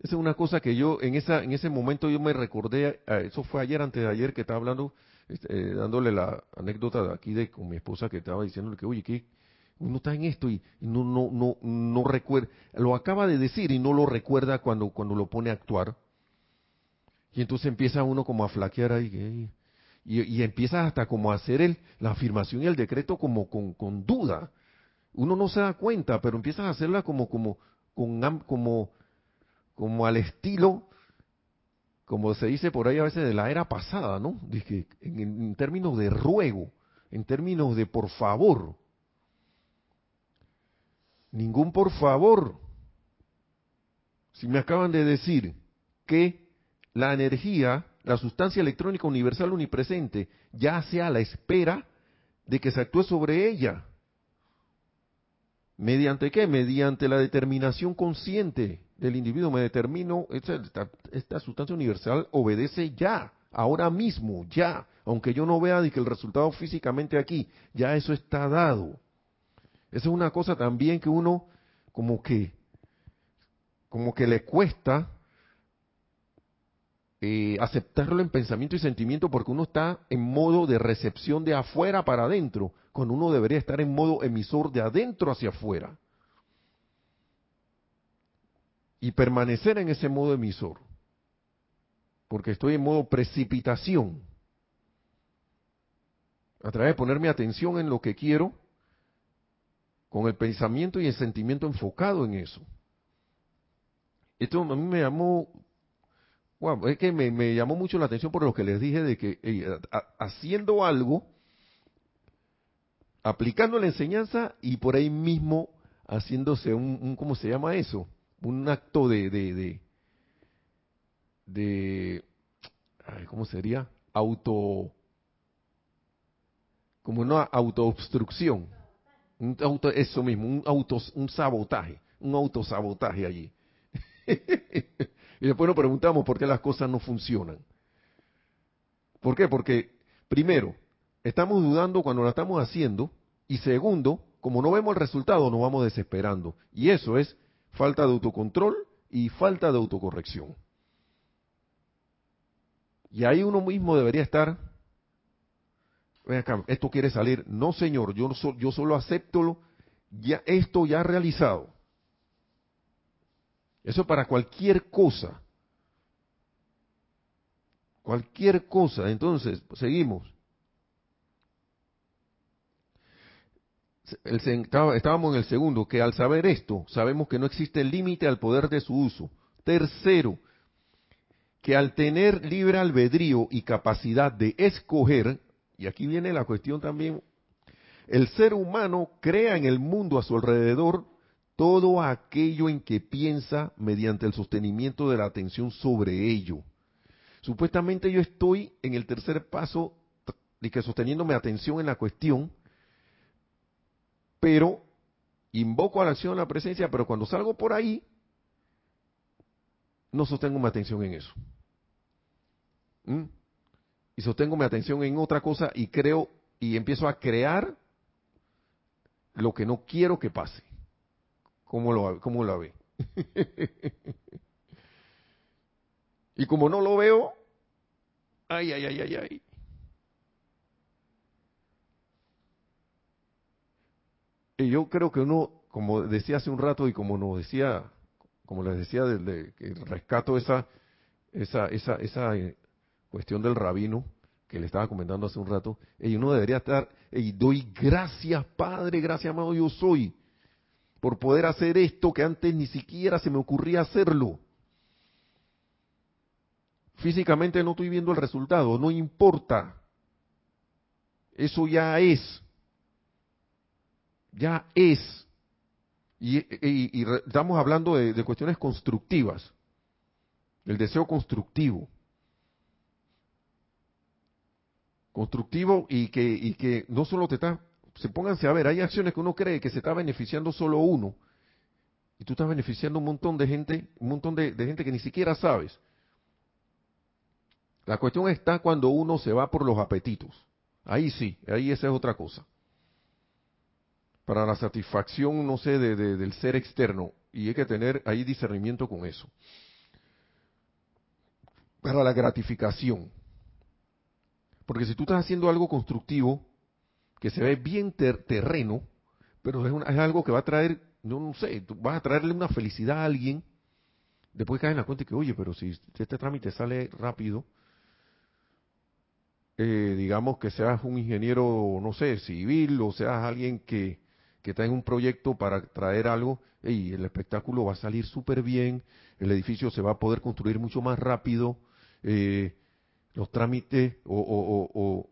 Esa es una cosa que yo, en, esa, en ese momento yo me recordé, eso fue ayer, antes de ayer, que estaba hablando este, eh, dándole la anécdota de aquí de con mi esposa que estaba diciéndole que, oye, que uno está en esto y, no, no, no, no recuerda, lo acaba de decir y no lo recuerda cuando, cuando lo pone a actuar. Y entonces empieza uno como a flaquear ahí, y, y empieza hasta como a hacer el, la afirmación y el decreto como con, con duda. Uno no se da cuenta, pero empiezas a hacerla como, como, con, como, como al estilo como se dice por ahí a veces de la era pasada, ¿no? Dije, en, términos de ruego, en términos de por favor. Ningún por favor. Si me acaban de decir que la energía, la sustancia electrónica universal unipresente, ya sea a la espera de que se actúe sobre ella. ¿Mediante qué? Mediante la determinación consciente del individuo. Me determino, esta, sustancia universal obedece ya, ahora mismo, ya. Aunque yo no vea que el resultado físicamente aquí, ya eso está dado. Esa es una cosa también que uno como que, como que le cuesta eh, aceptarlo en pensamiento y sentimiento porque uno está en modo de recepción de afuera para adentro, cuando uno debería estar en modo emisor de adentro hacia afuera. Y permanecer en ese modo emisor, porque estoy en modo precipitación, a través de ponerme atención en lo que quiero, con el pensamiento y el sentimiento enfocado en eso. Esto a mí me llamó es que me, llamó mucho la atención por lo que les dije de que haciendo algo, aplicando la enseñanza y por ahí mismo haciéndose un, ¿cómo se llama eso? Un acto de, de, de, ¿cómo sería? Auto, como una autoobstrucción. Un auto, eso mismo, un auto, un sabotaje, un autosabotaje allí. [laughs] Y después nos preguntamos por qué las cosas no funcionan. ¿Por qué? Porque, primero, estamos dudando cuando la estamos haciendo. Y segundo, como no vemos el resultado, nos vamos desesperando. Y eso es falta de autocontrol y falta de autocorrección. Y ahí uno mismo debería estar, esto quiere salir, no señor, yo, yo solo acepto ya, esto ya realizado. Eso para cualquier cosa. Cualquier cosa. Entonces, seguimos. Estábamos en el segundo, que al saber esto, sabemos que no existe límite al poder de su uso. Tercero, que al tener libre albedrío y capacidad de escoger, y aquí viene la cuestión también, el ser humano crea en el mundo a su alrededor todo aquello en que piensa mediante el sostenimiento de la atención sobre ello. Supuestamente yo estoy en el tercer paso de que sosteniendo mi atención en la cuestión, pero invoco a la acción a la presencia, pero cuando salgo por ahí, no sostengo mi atención en eso. ¿Mm? Y sostengo mi atención en otra cosa y creo y empiezo a crear lo que no quiero que pase. ¿Cómo lo, cómo la ve? [laughs] y como no lo veo, ay, ay, ay, ay, ay. Y yo creo que uno, como decía hace un rato y como nos decía, como les decía, que rescato esa, esa, esa, esa eh, cuestión del rabino que le estaba comentando hace un rato, y uno debería estar, y doy gracias, Padre, gracias, amado, yo soy por poder hacer esto que antes ni siquiera se me ocurría hacerlo. Físicamente no estoy viendo el resultado, no importa. Eso ya es. Ya es. Y, estamos hablando de, cuestiones constructivas. El deseo constructivo. Constructivo y que, y que no solo te está se pónganse a ver, hay acciones que uno cree que se está beneficiando solo uno, y tú estás beneficiando un montón de gente, un montón de, gente que ni siquiera sabes. La cuestión está cuando uno se va por los apetitos. Ahí sí, ahí esa es otra cosa. Para la satisfacción, no sé, de, del ser externo. Y hay que tener ahí discernimiento con eso. Para la gratificación. Porque si tú estás haciendo algo constructivo, que se ve bien terreno, pero es, es, algo que va a traer, no, sé, vas a traerle una felicidad a alguien, después caes en la cuenta que, oye, pero si este trámite sale rápido, eh, digamos que seas un ingeniero, no sé, civil, o seas alguien que, que está en un proyecto para traer algo, y el espectáculo va a salir súper bien, el edificio se va a poder construir mucho más rápido, eh, los trámites o,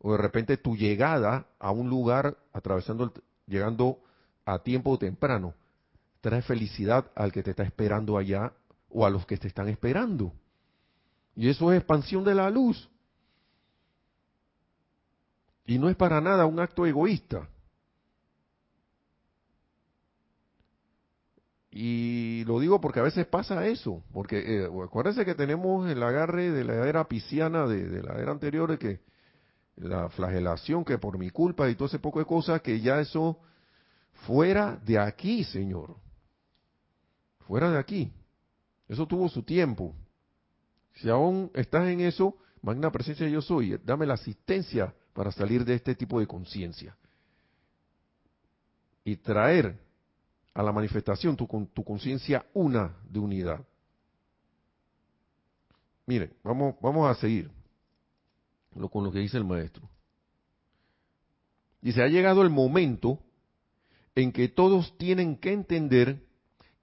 o, de repente tu llegada a un lugar, atravesando, el, llegando a tiempo temprano, trae felicidad al que te está esperando allá o a los que te están esperando. Y eso es expansión de la luz. Y no es para nada un acto egoísta. Y lo digo porque a veces pasa eso, porque eh, acuérdense que tenemos el agarre de la era pisciana, de, la era anterior, de que la flagelación, que por mi culpa y todo ese poco de cosas, que ya eso fuera de aquí, Señor. Fuera de aquí. Eso tuvo su tiempo. Si aún estás en eso, magna presencia yo soy, dame la asistencia para salir de este tipo de conciencia. Y traer a la manifestación tu, tu conciencia una de unidad. Miren, vamos, vamos a seguir con lo que dice el maestro. Dice, ha llegado el momento en que todos tienen que entender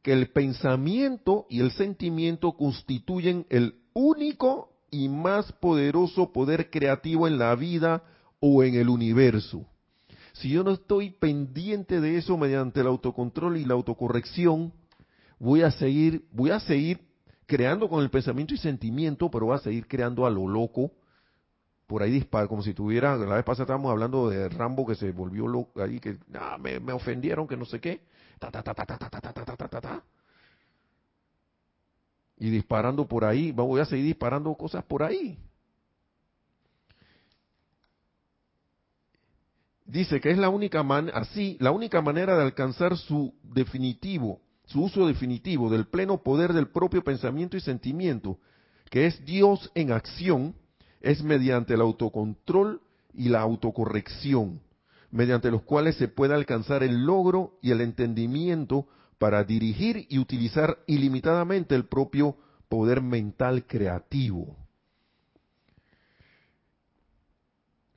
que el pensamiento y el sentimiento constituyen el único y más poderoso poder creativo en la vida o en el universo. Si yo no estoy pendiente de eso mediante el autocontrol y la autocorrección, voy a seguir, voy a seguir creando con el pensamiento y sentimiento, pero voy a seguir creando a lo loco, por ahí dispara, como si tuviera, la vez pasada estábamos hablando de Rambo que se volvió loco ahí, que me, me, ofendieron, que no sé qué, y disparando por ahí, voy a seguir disparando cosas por ahí. Dice que es la única así, la única manera de alcanzar su definitivo, su uso definitivo del pleno poder del propio pensamiento y sentimiento, que es Dios en acción, es mediante el autocontrol y la autocorrección, mediante los cuales se puede alcanzar el logro y el entendimiento para dirigir y utilizar ilimitadamente el propio poder mental creativo.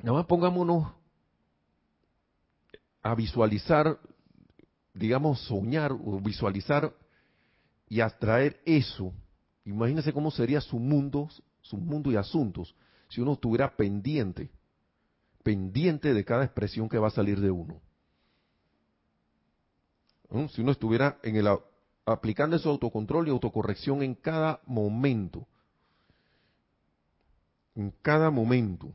Nada más pongámonos a visualizar, digamos, soñar o visualizar y atraer eso. Imagínense cómo sería su mundo, su mundo y asuntos, si uno estuviera pendiente, pendiente de cada expresión que va a salir de uno. ¿Mm? Si uno estuviera en el, aplicando su autocontrol y autocorrección en cada momento. En cada momento.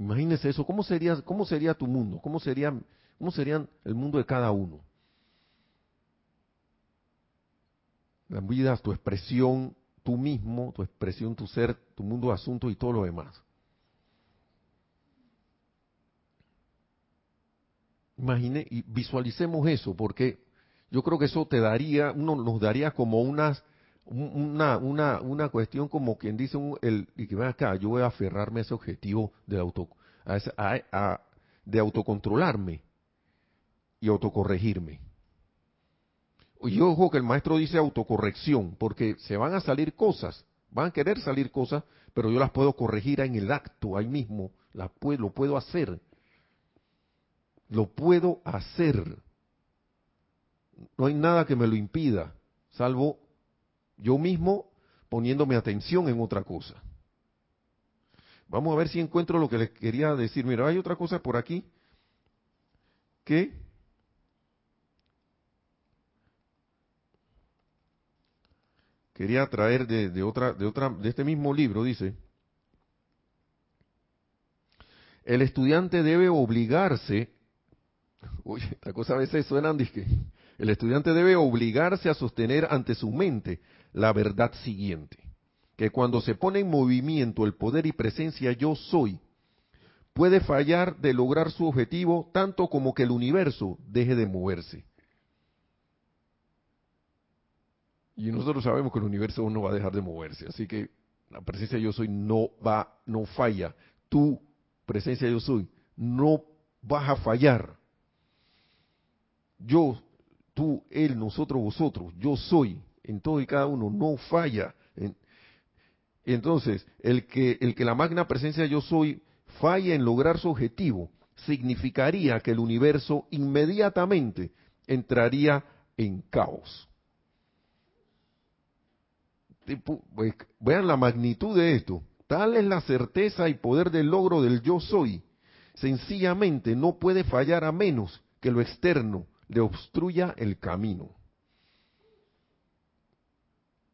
Imagínese eso, ¿cómo sería, cómo sería tu mundo? ¿Cómo sería, cómo sería el mundo de cada uno? La vida, tu expresión, tú mismo, tu expresión, tu ser, tu mundo de asuntos y todo lo demás. Imagine y visualicemos eso, porque yo creo que eso te daría, uno nos daría como unas una, una, una cuestión como quien dice, el, y que ven acá, yo voy a aferrarme a ese objetivo de, auto, a, de autocontrolarme y autocorregirme. Y ojo que el maestro dice autocorrección, porque se van a salir cosas, van a querer salir cosas, pero yo las puedo corregir en el acto, ahí mismo, las puedo, lo puedo hacer. Lo puedo hacer. No hay nada que me lo impida, salvo yo mismo poniéndome atención en otra cosa. Vamos a ver si encuentro lo que les quería decir. Mira, hay otra cosa por aquí que quería traer de, otra, de otra, de este mismo libro. Dice: el estudiante debe obligarse. Oye, esta cosa a veces suena que el estudiante debe obligarse a sostener ante su mente la verdad siguiente, que cuando se pone en movimiento el poder y presencia yo soy, puede fallar de lograr su objetivo tanto como que el universo deje de moverse. Y nosotros sabemos que el universo no va a dejar de moverse, así que la presencia yo soy no va, no falla. Tu presencia yo soy, no vas a fallar. Yo, tú, él, nosotros, vosotros, yo soy, en todo y cada uno, no falla. Entonces, el que, el que la magna presencia yo soy falla en lograr su objetivo, significaría que el universo inmediatamente entraría en caos. Pues, vean la magnitud de esto. Tal es la certeza y poder del logro del yo soy. Sencillamente no puede fallar a menos que lo externo le obstruya el camino.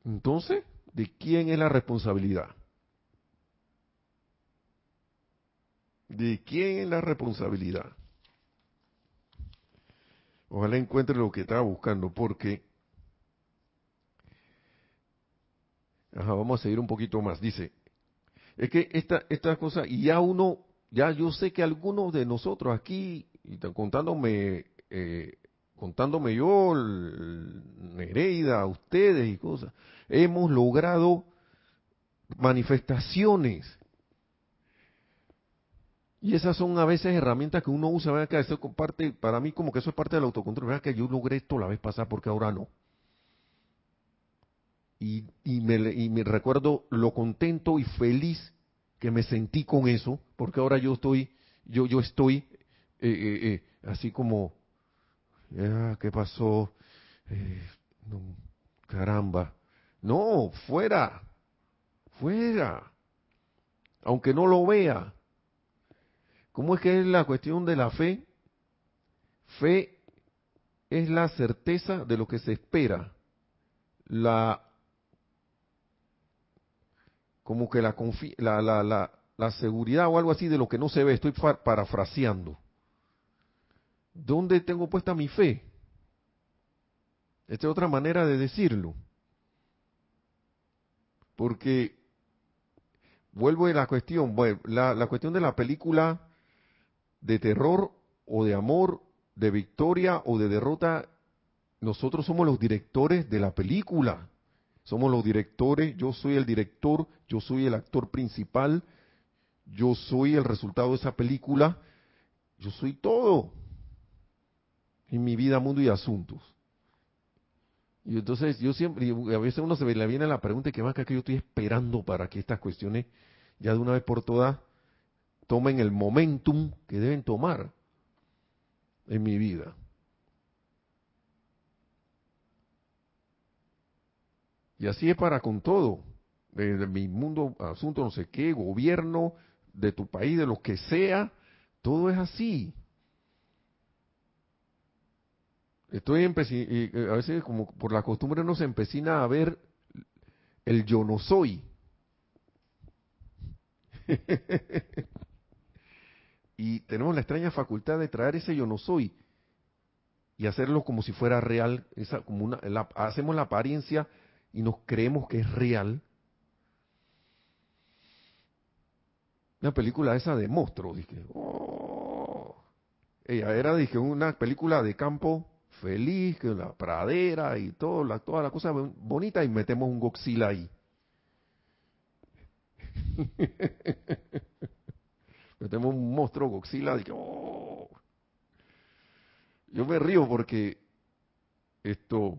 Entonces, ¿de quién es la responsabilidad? ¿De quién es la responsabilidad? Ojalá encuentre lo que estaba buscando, porque... Ajá, vamos a seguir un poquito más. Dice, es que esta, esta cosa, y ya uno, ya yo sé que algunos de nosotros aquí, y contándome, eh, contándome yo, Nereida, ustedes y cosas, hemos logrado manifestaciones y esas son a veces herramientas que uno usa. Que eso parte, para mí como que eso es parte del autocontrol, ¿verdad? Que yo logré esto la vez pasada porque ahora no. Y, y, me, y me recuerdo lo contento y feliz que me sentí con eso, porque ahora yo estoy, yo, yo estoy eh, eh, eh, así como, ¿qué pasó? caramba. No, fuera, fuera. Aunque no lo vea, ¿Cómo es que es la cuestión de la fe? Fe es la certeza de lo que se espera, la como que la, la, la, la, seguridad o algo así de lo que no se ve, estoy parafraseando. ¿Dónde tengo puesta mi fe? Esta es otra manera de decirlo. Porque, vuelvo a la cuestión, bueno, la, la cuestión de la película de terror o de amor, de victoria o de derrota, nosotros somos los directores de la película. Somos los directores, yo soy el director, yo soy el actor principal, yo soy el resultado de esa película, yo soy todo en mi vida, mundo y asuntos. Y entonces yo siempre, a veces uno se le viene la pregunta que más que yo estoy esperando para que estas cuestiones ya de una vez por todas tomen el momentum que deben tomar en mi vida. Y así es para con todo, de, mi mundo, asunto no sé qué, gobierno, de tu país, de lo que sea, todo es así. Estoy a veces como por la costumbre no se empecina a ver el yo no soy. [laughs] y tenemos la extraña facultad de traer ese yo no soy y hacerlo como si fuera real, esa, como una, hacemos la apariencia y nos creemos que es real. Una película esa de monstruo, dije, oh. Ella era, dije, una película de campo feliz, que la pradera y todo, la, toda la cosa bonita y metemos un Godzilla ahí. [laughs] tenemos un monstruo Godzilla. Oh". Yo me río porque esto,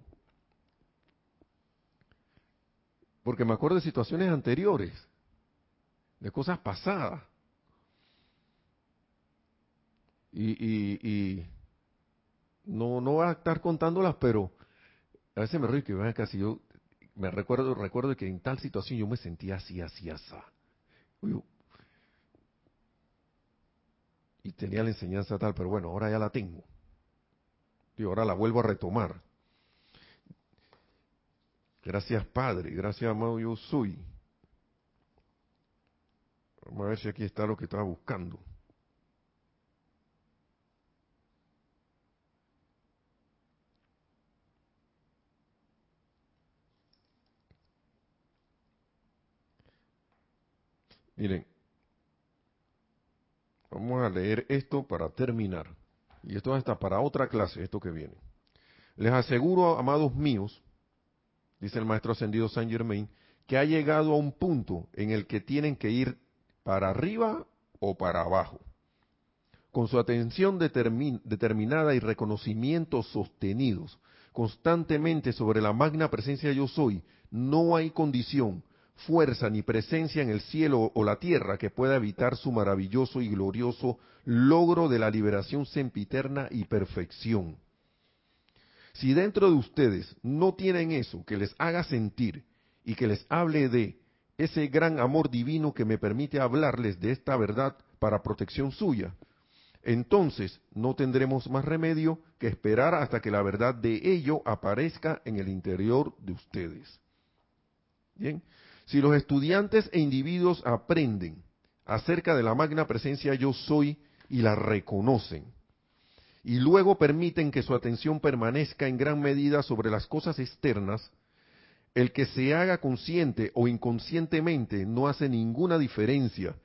porque me acuerdo de situaciones anteriores, de cosas pasadas. Y, y, y no, no voy a estar contándolas, pero a veces me río que vean casi yo me recuerdo, recuerdo que en tal situación yo me sentía así, así, así y tenía la enseñanza tal, pero bueno, ahora ya la tengo. Y ahora la vuelvo a retomar. Gracias Padre, gracias amado yo soy. Vamos a ver si aquí está lo que estaba buscando. Miren, Vamos a leer esto para terminar. Y esto está para otra clase, esto que viene. Les aseguro, amados míos, dice el maestro ascendido Saint Germain, que ha llegado a un punto en el que tienen que ir para arriba o para abajo. Con su atención determinada y reconocimientos sostenidos constantemente sobre la magna presencia yo soy, no hay condición, fuerza ni presencia en el cielo o la tierra que pueda evitar su maravilloso y glorioso logro de la liberación sempiterna y perfección. Si dentro de ustedes no tienen eso que les haga sentir y que les hable de ese gran amor divino que me permite hablarles de esta verdad para protección suya, entonces no tendremos más remedio que esperar hasta que la verdad de ello aparezca en el interior de ustedes. Bien, si los estudiantes e individuos aprenden acerca de la magna presencia yo soy y la reconocen, y luego permiten que su atención permanezca en gran medida sobre las cosas externas, el que se haga consciente o inconscientemente no hace ninguna diferencia,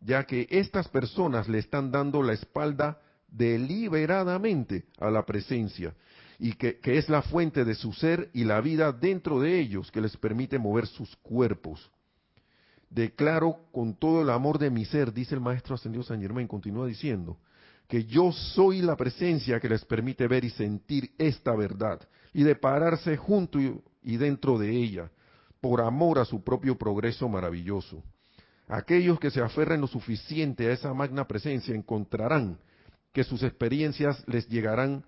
ya que estas personas le están dando la espalda deliberadamente a la presencia, y que, es la fuente de su ser y la vida dentro de ellos que les permite mover sus cuerpos. Declaro con todo el amor de mi ser, dice el maestro ascendido San Germán, continúa diciendo, que yo soy la presencia que les permite ver y sentir esta verdad y de pararse junto y dentro de ella, por amor a su propio progreso maravilloso. Aquellos que se aferren lo suficiente a esa magna presencia encontrarán que sus experiencias les llegarán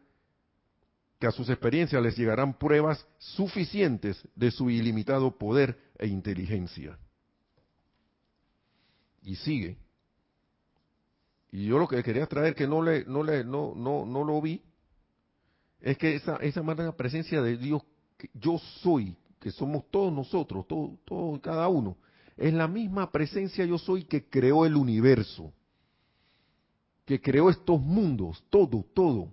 que a sus experiencias les llegarán pruebas suficientes de su ilimitado poder e inteligencia. Y sigue. Y yo lo que quería traer que no le no le no no no lo vi es que esa esa magna presencia de Dios que yo soy, que somos todos nosotros, todos todo, cada uno, es la misma presencia yo soy que creó el universo, que creó estos mundos, todo, todo.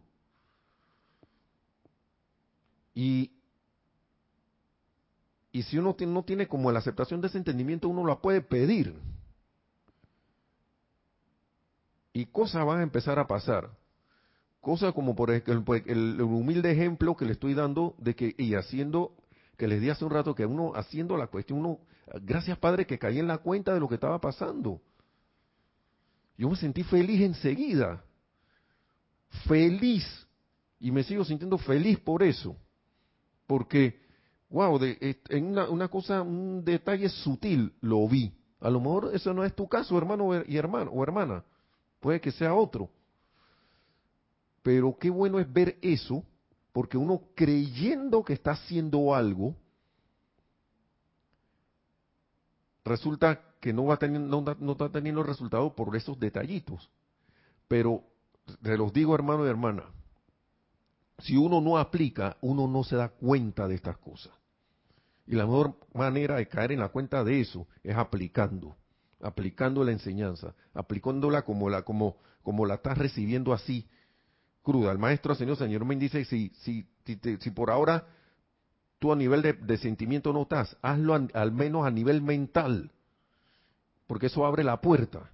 Y, si uno no tiene como la aceptación de ese entendimiento, uno la puede pedir. Y cosas van a empezar a pasar. Cosas como por ejemplo el, humilde ejemplo que le estoy dando de que, y haciendo, que les di hace un rato, que uno haciendo la cuestión, uno, gracias Padre que caí en la cuenta de lo que estaba pasando. Yo me sentí feliz enseguida. Feliz. Y me sigo sintiendo feliz por eso. Porque, wow, en una, una cosa, un detalle sutil lo vi. A lo mejor eso no es tu caso, hermano y hermano o hermana. Puede que sea otro. Pero qué bueno es ver eso, porque uno creyendo que está haciendo algo, resulta que no va teniendo, no, no está teniendo resultado por esos detallitos. Pero te los digo, hermano y hermana, si uno no aplica, uno no se da cuenta de estas cosas. Y la mejor manera de caer en la cuenta de eso es aplicando, aplicando la enseñanza, aplicándola como la, como, como la estás recibiendo así, cruda. El maestro señor señor me dice, si, si, si, por ahora tú a nivel de, sentimiento no estás, hazlo al menos a nivel mental, porque eso abre la puerta.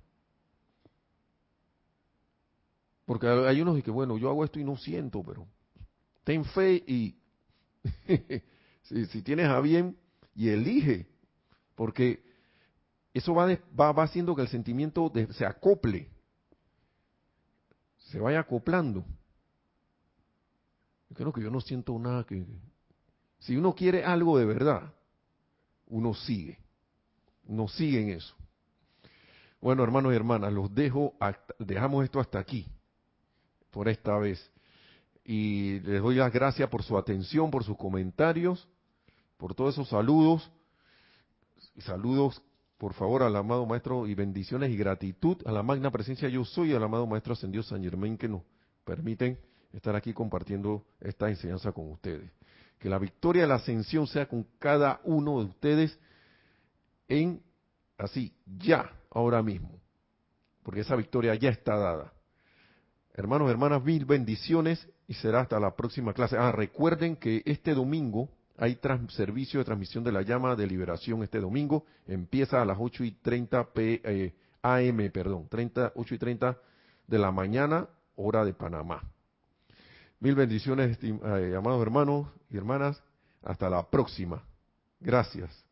Porque hay unos que, bueno, yo hago esto y no siento, pero ten fe y [laughs] si, tienes a bien y elige, porque eso va, va, va haciendo que el sentimiento se acople, se vaya acoplando. Yo creo que yo no siento nada que... Si uno quiere algo de verdad, uno sigue, uno sigue en eso. Bueno, hermanos y hermanas, los dejo, dejamos esto hasta aquí, por esta vez y les doy las gracias por su atención, por sus comentarios, por todos esos saludos. Saludos, por favor, al amado Maestro y bendiciones y gratitud a la magna presencia yo soy, al amado Maestro Ascendido San Germain que nos permiten estar aquí compartiendo esta enseñanza con ustedes. Que la victoria de la ascensión sea con cada uno de ustedes en así, ya, ahora mismo. Porque esa victoria ya está dada. Hermanos, hermanas, mil bendiciones y será hasta la próxima clase. Ah, recuerden que este domingo hay servicio de transmisión de la llama de liberación este domingo. Empieza a las 8 y 30 p, eh, AM, perdón, 30, 8 y 30 de la mañana, hora de Panamá. Mil bendiciones, eh, amados hermanos y hermanas. Hasta la próxima. Gracias.